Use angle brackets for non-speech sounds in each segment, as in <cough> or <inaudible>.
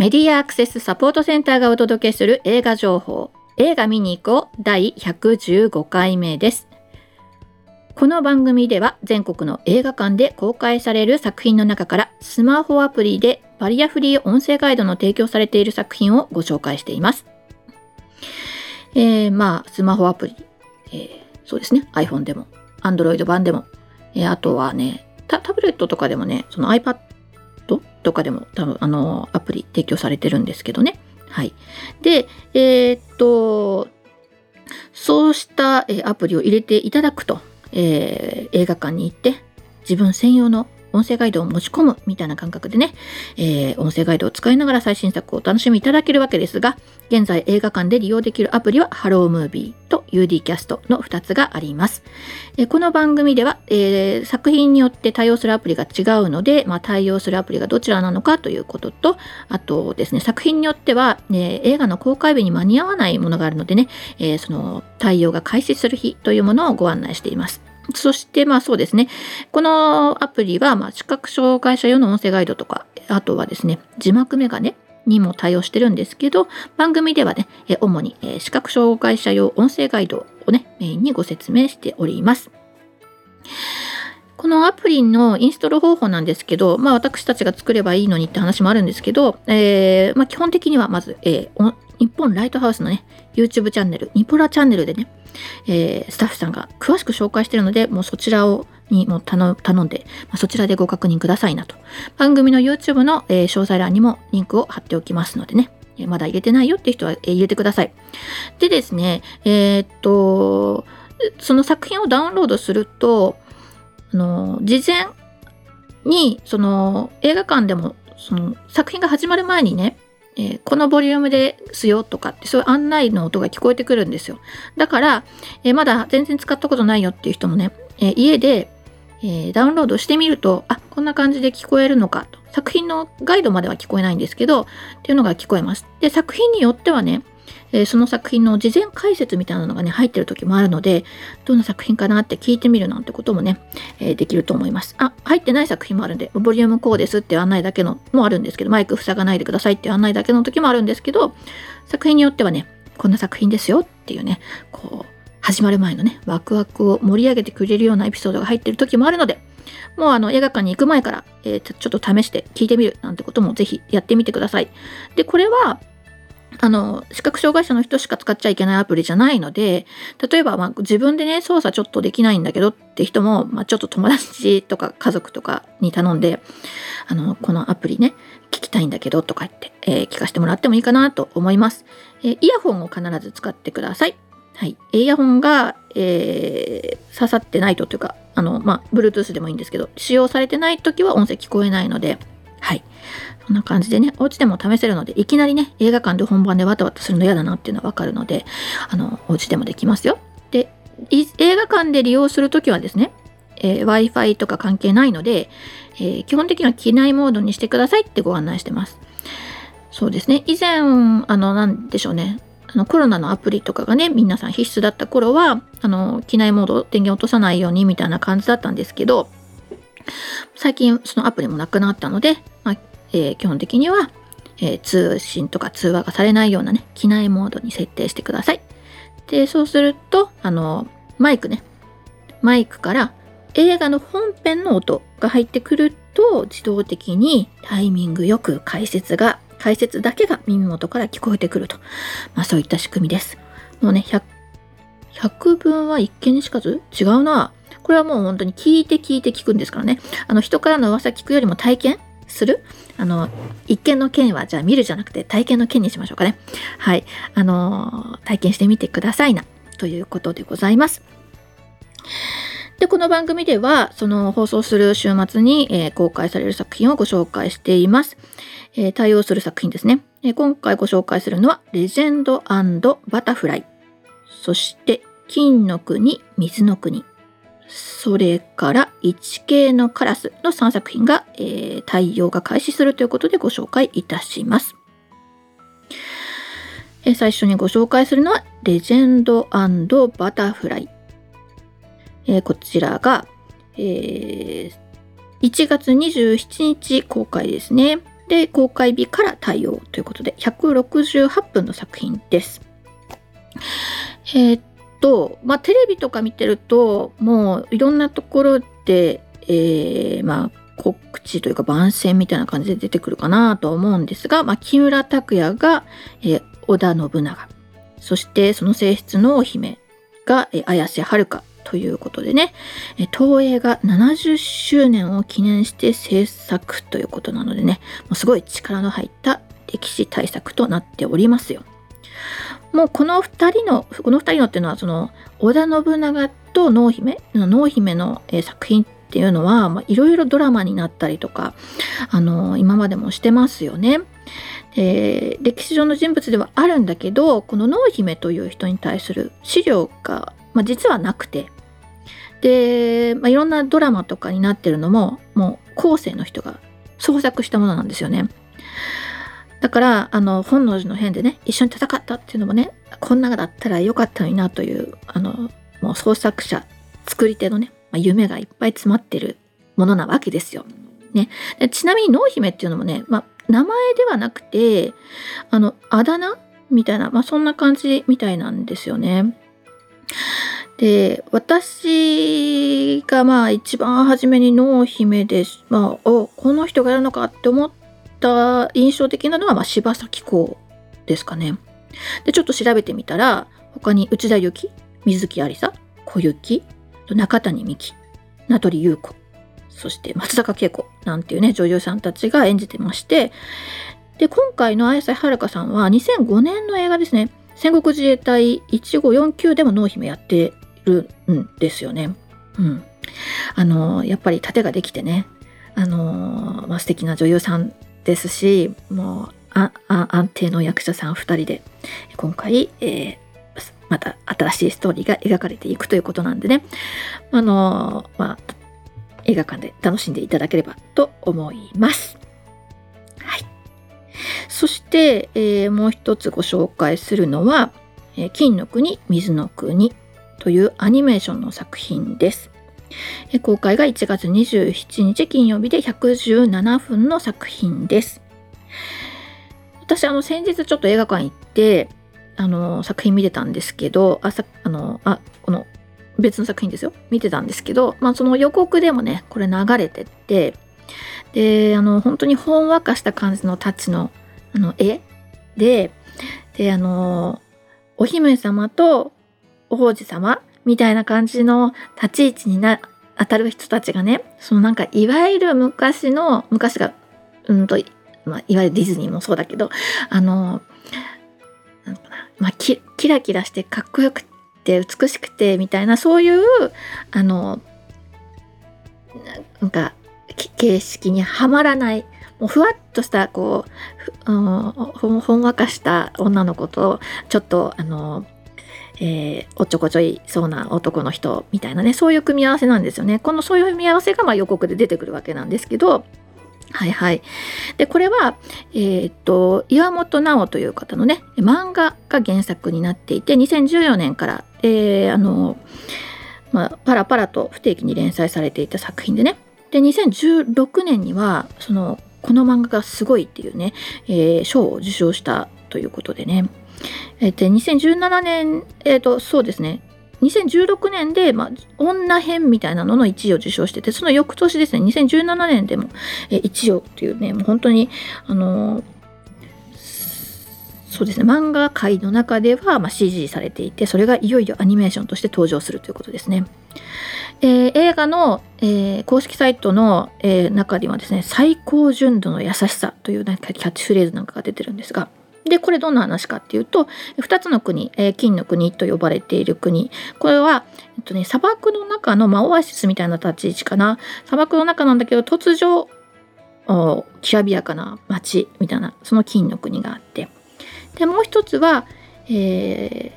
メディアアクセスサポートセンターがお届けする映画情報。映画見に行こう。第115回目です。この番組では全国の映画館で公開される作品の中からスマホアプリでバリアフリー音声ガイドの提供されている作品をご紹介しています。えー、まあ、スマホアプリ、えー、そうですね、iPhone でも、Android 版でも、えー、あとはねタ、ブレットとかでもね、その iPad とかでも多分、あの、アプリ提供されてるんですけどね。はい。で、えー、っと、そうしたアプリを入れていただくと、えー、映画館に行って自分専用の音声ガイドを持ち込むみたいな感覚でね、えー、音声ガイドを使いながら最新作をお楽しみいただけるわけですが、現在映画館で利用できるアプリは Hello Movie と UD キャストの2つがあります。えー、この番組では、えー、作品によって対応するアプリが違うので、まあ、対応するアプリがどちらなのかということと、あとですね、作品によっては、ね、映画の公開日に間に合わないものがあるのでね、えその対応が開始する日というものをご案内しています。そして、まあそうですね。このアプリは、まあ視覚障害者用の音声ガイドとか、あとはですね、字幕メガネにも対応してるんですけど、番組ではね、主に視覚障害者用音声ガイドをね、メインにご説明しております。このアプリのインストール方法なんですけど、まあ私たちが作ればいいのにって話もあるんですけど、えー、まあ基本的にはまず、えー、日本ライトハウスのね、YouTube チャンネル、ニポラチャンネルでね、えー、スタッフさんが詳しく紹介してるので、もうそちらをにも頼んで、まあ、そちらでご確認くださいなと。番組の YouTube の、えー、詳細欄にもリンクを貼っておきますのでね、えー、まだ入れてないよっていう人は、えー、入れてください。でですね、えー、っと、その作品をダウンロードすると、あの事前にその映画館でもその作品が始まる前にねえー、このボリュームですよとかってそういう案内の音が聞こえてくるんですよ。だから、えー、まだ全然使ったことないよっていう人もね、え、家で、えダウンロードしてみると、あ、こんな感じで聞こえるのかと。作品のガイドまでは聞こえないんですけど、っていうのが聞こえます。で、作品によってはね、えー、その作品の事前解説みたいなのがね、入ってる時もあるので、どんな作品かなって聞いてみるなんてこともね、えー、できると思います。あ、入ってない作品もあるんで、ボリュームこうですって案内だけのもあるんですけど、マイク塞がないでくださいって案内だけの時もあるんですけど、作品によってはね、こんな作品ですよっていうね、こう、始まる前のね、ワクワクを盛り上げてくれるようなエピソードが入ってる時もあるので、もうあの映画館に行く前から、えー、ちょっと試して聞いてみるなんてこともぜひやってみてください。で、これはあの、視覚障害者の人しか使っちゃいけないアプリじゃないので、例えば、まあ、自分でね、操作ちょっとできないんだけどって人も、まあ、ちょっと友達とか家族とかに頼んで、あの、このアプリね、聞きたいんだけどとか言って、えー、聞かせてもらってもいいかなと思います。えー、イヤホンを必ず使ってください。はい。イヤホンが、えー、刺さってないとというか、あの、まあ、Bluetooth でもいいんですけど、使用されてない時は音声聞こえないので、はい。こんな感じでね、お家でも試せるので、いきなりね、映画館で本番でわたわたするの嫌だなっていうのはわかるので、あの、お家でもできますよ。で、映画館で利用するときはですね、えー、Wi-Fi とか関係ないので、えー、基本的には機内モードにしてくださいってご案内してます。そうですね。以前、あの、なんでしょうね。あのコロナのアプリとかがね、皆さん必須だった頃は、あの、機内モード、電源落とさないようにみたいな感じだったんですけど、最近そのアプリもなくなったので、まあ、えー、基本的には、えー、通信とか通話がされないようなね、機内モードに設定してください。で、そうすると、あの、マイクね、マイクから映画の本編の音が入ってくると、自動的にタイミングよく解説が、解説だけが耳元から聞こえてくると。まあそういった仕組みです。もうね、100, 100分は一見にしかず違うな。これはもう本当に聞いて聞いて聞くんですからね。あの人からの噂聞くよりも体験する？あの、一見の件はじゃあ見るじゃなくて体験の件にしましょうかね。はい。あの体験してみてくださいな。ということでございます。で、この番組では、その放送する週末に、えー、公開される作品をご紹介しています。えー、対応する作品ですね、え、今回ご紹介するのは、レジェンドバタフライ。そして、金の国、水の国。それから1系のカラスの3作品が、えー、対応が開始するということでご紹介いたします。えー、最初にご紹介するのはレジェンドバタフライ。えー、こちらが、えー、1月27日公開ですね。で公開日から対応ということで168分の作品です。えー、っとまあテレビとか見てるともういろんなところで、えー、まあ告知というか番宣みたいな感じで出てくるかなと思うんですが、まあ、木村拓哉が、えー、織田信長そしてその性質のお姫が、えー、綾瀬はるかということでね、えー、東映が70周年を記念して制作ということなのでねもうすごい力の入った歴史対策となっておりますよ。もうこの2人のこの2人のっていうのはその織田信長と濃姫濃姫の、作品っていうのはいろいろドラマになったりとか、あの今までもしてますよね。で歴史上の人物ではあるんだけどこの濃姫という人に対する資料が、まあ、実はなくてで、まあ、いろんなドラマとかになってるのももう後世の人が創作したものなんですよね。だからあの本能寺の変でね一緒に戦ったっていうのもねこんなだったらよかったのになというあのもう創作者作り手のねまあ、夢がいっぱい詰まってるものなわけですよ。ね、でちなみに濃姫っていうのもね、まあ、名前ではなくてあのあだ名みたいな、まあ、そんな感じみたいなんですよね。で私がまあ一番初めに濃姫です、まあ、おこの人がやるのかって思った印象的なのは、まあ、柴咲コウですかね。でちょっと調べてみたら他に内田有紀水木有沙小雪中谷美紀名取裕子そして松坂慶子なんていうね女優さんたちが演じてましてで今回の綾瀬はるかさんは2005年の映画ですね戦国自衛隊1549でも濃姫やってるんですよね。うん。あのやっぱり盾ができてねあのまあ、素敵な女優さんですしもう安定の役者さん2人で今回、えー、また新しいストーリーが描かれていくということなんでね、あのまあ、映画館で楽しんでいただければと思います。はい。そして、えー、もう一つご紹介するのは、え、金の国、水の国というアニメーションの作品です。公開が1月27日金曜日で117分の作品です。私、あの、先日ちょっと映画館行って、あの作品見てたんですけどあさあのあこの別の作品ですよ見てたんですけど、まあ、その予告でもねこれ流れてってであの本当にほんわかした感じのタッチのあの絵でであのお姫様とお王子様みたいな感じの立ち位置にな当たる人たちがねそのなんかいわゆる昔の昔がうんと、まあ、いわゆるディズニーもそうだけどあのまあ、キラキラしてかっこよくて美しくてみたいなそういうあのなんか形式にはまらないもうふわっとしたこう、うん、ほんわかした女の子とちょっとあの、えー、おっちょこちょいそうな男の人みたいなねそういう組み合わせなんですよね。このそういう組み合わせがまあ予告で出てくるわけなんですけどはいはい。で、これは、えー、っと、岩本直という方のね、漫画が原作になっていて、2014年から、えー、あの、まあ、パラパラと不定期に連載されていた作品でね。で、2016年には、その、この漫画がすごいっていうね、えー、賞を受賞したということでね。えー、で、2017年、えっ、と、そうですね、2016年で、まあ、女編みたいなのの1位を受賞してて、その翌年ですね、2017年でも、え1位をっていうね、もう本当に、あのー、そうですね、漫画界の中では、まあ、CG されていて、それがいよいよアニメーションとして登場するということですね。えー、映画の、えー、公式サイトの、えー、中にはですね、最高純度の優しさというなんかキャッチフレーズなんかが出てるんですが、でこれどんな話かっていうと2つの国、えー、金の国と呼ばれている国。これは、えっとね、砂漠の中の、まあ、オアシスみたいな立ち位置かな。砂漠の中なんだけど突如きらびやかな街みたいなその金の国があって。でもう一つは、え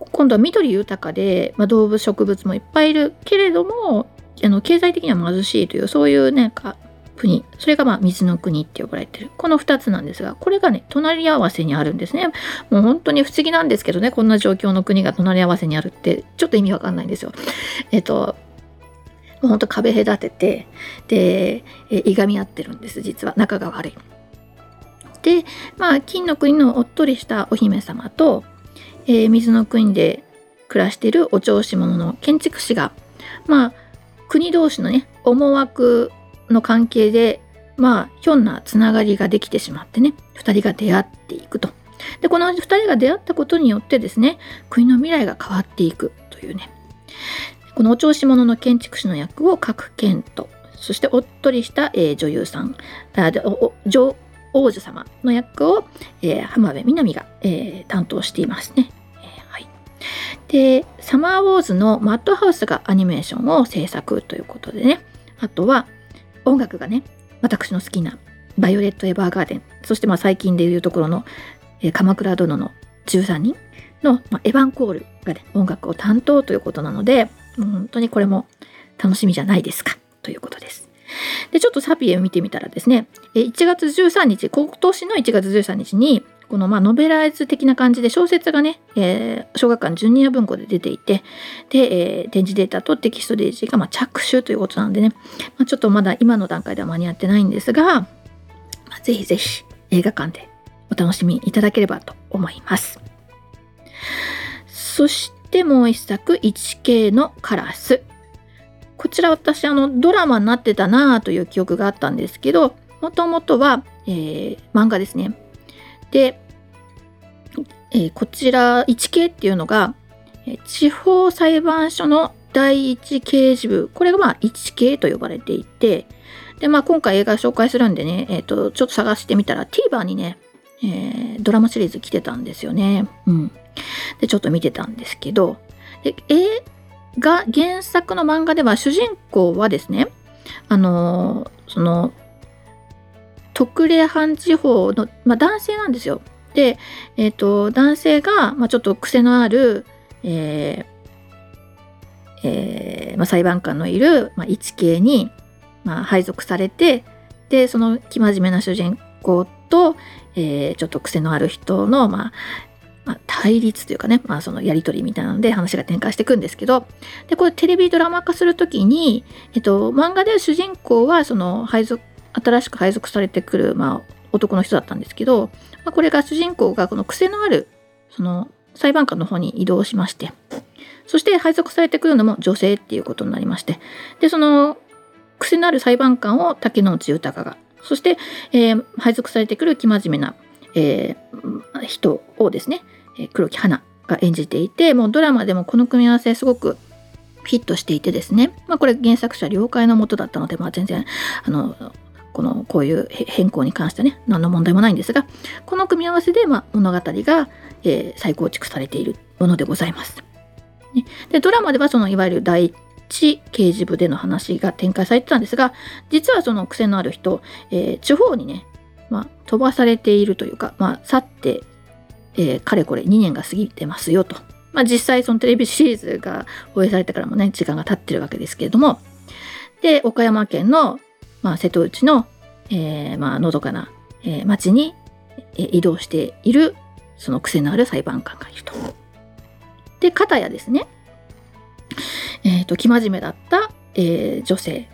ー、今度は緑豊かで、まあ、動物植物もいっぱいいるけれどもあの経済的には貧しいというそういうなんか国。それがまあ水の国って呼ばれてる。この2つなんですがこれがね隣り合わせにあるんですね。もう本当に不思議なんですけどねこんな状況の国が隣り合わせにあるってちょっと意味わかんないんですよ。えっともう本当壁隔ててで、えいがみ合ってるんです実は。仲が悪い。で、まあ、金の国のおっとりしたお姫様と、えー、水の国で暮らしているお調子者の建築士が、まあ、国同士のね思惑の関係でまあひょんなつながりができてしまってね2人が出会っていくと。でこの2人が出会ったことによってですね国の未来が変わっていくというねこのお調子者の建築士の役を各県とそしておっとりした、えー、女優さんあ女王女様の役を、えー、浜辺美波が、えー、担当していますね。で、サマーウォーズのマッドハウスがアニメーションを制作ということでね、あとは音楽がね、私の好きなバイオレット・エヴァーガーデン、そしてまあ最近でいうところの、えー、鎌倉殿の13人の、まあ、エヴァンコールがね、音楽を担当ということなので、本当にこれも楽しみじゃないですかということです。で、ちょっとサピエを見てみたらですね、1月13日、今年の1月13日に、このまあノベライズ的な感じで小説がね、えー、小学館ジュニア文庫で出ていて、で、えー、展示データとテキストデージがま着手ということなんでね、まあ、ちょっとまだ今の段階では間に合ってないんですが、まあ、ぜひぜひ映画館でお楽しみいただければと思います。そしてもう一作、1K のカラス。こちら私、あの、ドラマになってたなという記憶があったんですけど、もともとは、えー、漫画ですね。で、えー、こちら1系っていうのが、え地方裁判所の第一刑事部、これがまあ1系と呼ばれていて、で、まあ今回映画紹介するんでね、え、ー、と、ちょっと探してみたら TVer にね、えー、ドラマシリーズ来てたんですよね。うん。で、ちょっと見てたんですけど、で映画、原作の漫画では主人公はですね、あのー、その、特例藩地方の、まあ、男性なんですよ。で、えっ、ー、と、男性が、まあ、ちょっと癖のある、えーえーまあ、裁判官のいる、まあ、一系に、まあ、配属されて、で、その生真面目な主人公と、えー、ちょっと癖のある人の、まあ、まあ、対立というかね、まあ、そのやり取りみたいなので話が展開していくんですけど、で、これテレビドラマ化するときに、えっと、漫画で主人公はその配属新しく配属されてくる、まあ、男の人だったんですけど、まあ、これが主人公がこの癖のあるその裁判官の方に移動しましてそして配属されてくるのも女性っていうことになりましてでその癖のある裁判官を竹野内豊がそして、えー、配属されてくる生真面目な、えー、人をですね黒木花が演じていてもうドラマでもこの組み合わせすごくヒットしていてですね、まあ、これ原作者了解のもとだったので、まあ、全然あのこのこういう変更に関してね何の問題もないんですがこの組み合わせで、まあ、物語が、えー、再構築されているものでございます。ね、でドラマではそのいわゆる第一刑事部での話が展開されてたんですが実はその癖のある人、えー、地方にね、まあ、飛ばされているというか、まあ、去って、えー、かれこれ2年が過ぎてますよと。まあ、実際そのテレビシリーズが放映されてからもね時間が経ってるわけですけれどもで岡山県のまあ、瀬戸内の、えー、まあ、のどかな、えー、町に、え移動している、その癖のある裁判官がいると。で、片やですね、えっ、と、生真面目だった、え、女性。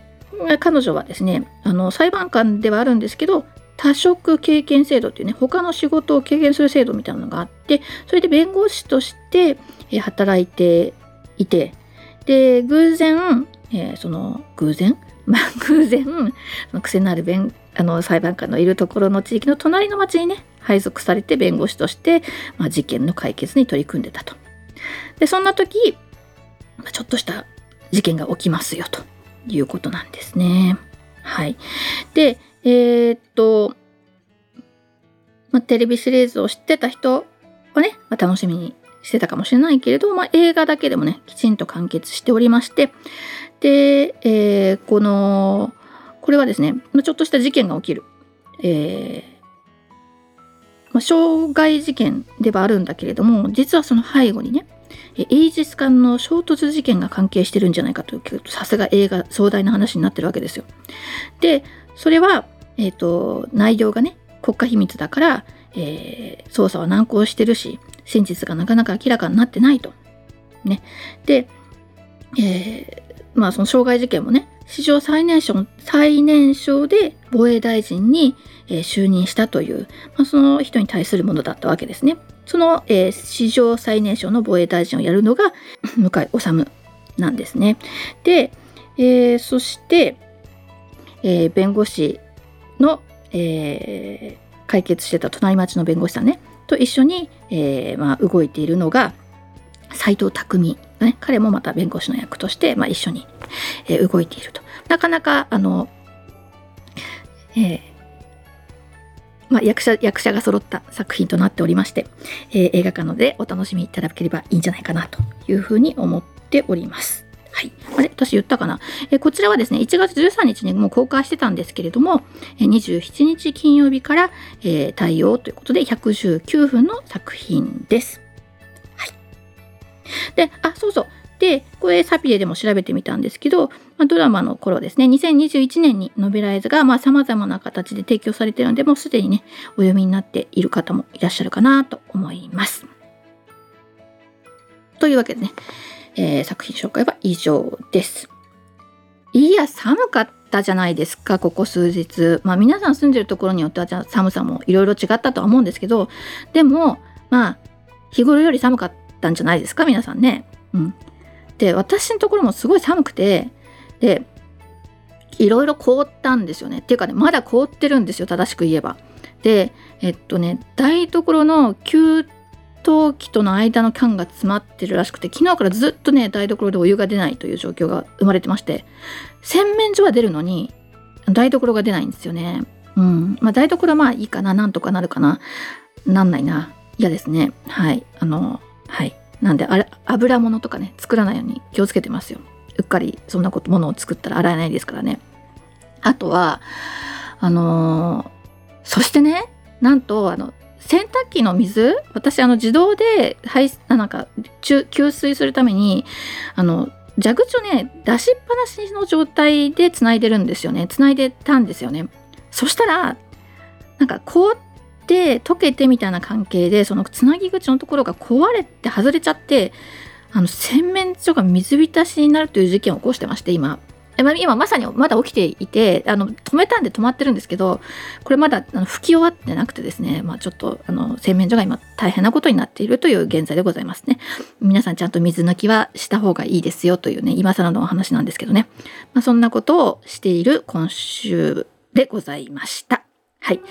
彼女はですね、あの、裁判官ではあるんですけど、多職経験制度っていうね、他の仕事を経験する制度みたいなのがあって、それで弁護士として、働いていて、で、偶然、えー、その、偶然？まあ、偶然癖のある弁あの裁判官のいるところの地域の隣の町にね配属されて弁護士として、まあ、事件の解決に取り組んでたと。でそんな時、ま、ちょっとした事件が起きますよということなんですね。はい。で、えー、っと、まあ、テレビシリーズを知ってた人はね、まあ、楽しみにしてたかもしれないけれど、まあ、映画だけでもね、きちんと完結しておりまして、で、えー、この、これはですね、ちょっとした事件が起きる。えー、まあ、傷害事件ではあるんだけれども、実はその背後にね、エイジス艦の衝突事件が関係してるんじゃないかという、さすが映画壮大な話になってるわけですよ。で、それは、えっ、ー、と、内容がね、国家秘密だから、えー、捜査は難航してるし、真実がなかなか明らかになってないと。ね。で、えー、まあその傷害事件もね、史上最年少最年少で防衛大臣に、えー、就任したという、まあ、その人に対するものだったわけですね。その、えー、史上最年少の防衛大臣をやるのが <laughs> 向井治なんですね。で、えー、そして、えー、弁護士の、えー、解決してた隣町の弁護士さんねと一緒に、えーまあ、動いているのが斎藤匠、ね、彼もまた弁護士の役として、まあ、一緒に、えー、動いていると。なかなかあの、えーまあ、役者役者が揃った作品となっておりまして、えー、映画館のでお楽しみいただければいいんじゃないかなというふうに思っております。はい。あれ？私言ったかな、えこちらはですね、1月13日にもう公開してたんですけれども、え27日金曜日から、えー、対応ということで119分の作品です。で、あ、そうそう。で、これサピエでも調べてみたんですけど、ま、ドラマの頃ですね、2021年にノベライズがまあ様々な形で提供されてるので、もうすでにね、お読みになっている方もいらっしゃるかなと思います。というわけでね、えー、作品紹介は以上です。いや、寒かったじゃないですか、ここ数日。まあ皆さん住んでるところによっては寒さもいろいろ違ったとは思うんですけど、でも、まあ、日頃より寒かったんじゃないですか、皆さんね。うん。で、私のところもすごい寒くて、で、いろいろ凍ったんですよね。っていうかね、まだ凍ってるんですよ、正しく言えば。で、えっとね、台所の給陶器との間の缶が詰まってるらしくて昨日からずっとね台所でお湯が出ないという状況が生まれてまして洗面所は出るのに台所が出ないんですよね。うんまあ、台所はまあいいかななんとかなるかななんないな嫌ですねはいあのはい。なんであれ油物とかね作らないように気をつけてますよ。うっかりそんなことものを作ったら洗えないですからね。あとはあのー、そしてねなんとあの洗濯機の水私あの自動で排なんか給水するためにあの蛇口をね出しっぱなしの状態でつないでるんですよね。つないでたんですよね。そしたらなんか凍って溶けてみたいな関係でそのつなぎ口のところが壊れて外れちゃってあの洗面所が水浸しになるという事件を起こしてまして今。今まさにまだ起きていてあの止めたんで止まってるんですけどこれまだあの拭き終わってなくてですね、まあ、ちょっとあの洗面所が今大変なことになっているという現在でございますね。皆さんちゃんと水抜きはした方がいいですよというね今更のお話なんですけどね、まあ、そんなことをしている今週でございました。はい。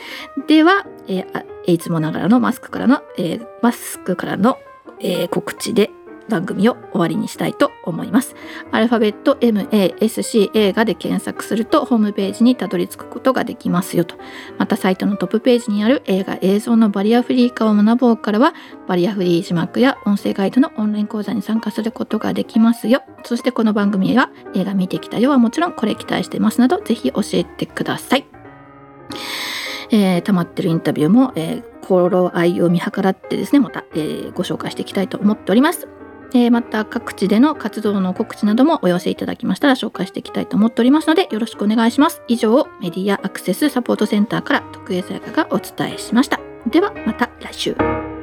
では、えー、いつもながらのマスクからの、えー、マスクからの、えー、告知で番組を終わりにしたいと思います。アルファベット MASC 映画で検索するとホームページにたどり着くことができますよと。またサイトのトップページにある映画映像のバリアフリー化を学ぼうからはバリアフリー字幕や音声ガイドのオンライン講座に参加することができますよ。そしてこの番組は映画見てきたよはもちろんこれ期待してますなどぜひ教えてください。えー、溜まってるインタビューも、えー、心合いを見計らってですねまた、えー、ご紹介していきたいと思っております。えー、また各地での活動の告知などもお寄せいただきましたら紹介していきたいと思っておりますのでよろしくお願いします。以上メディアアクセスサポートセンターから徳江さやかがお伝えしました。ではまた来週。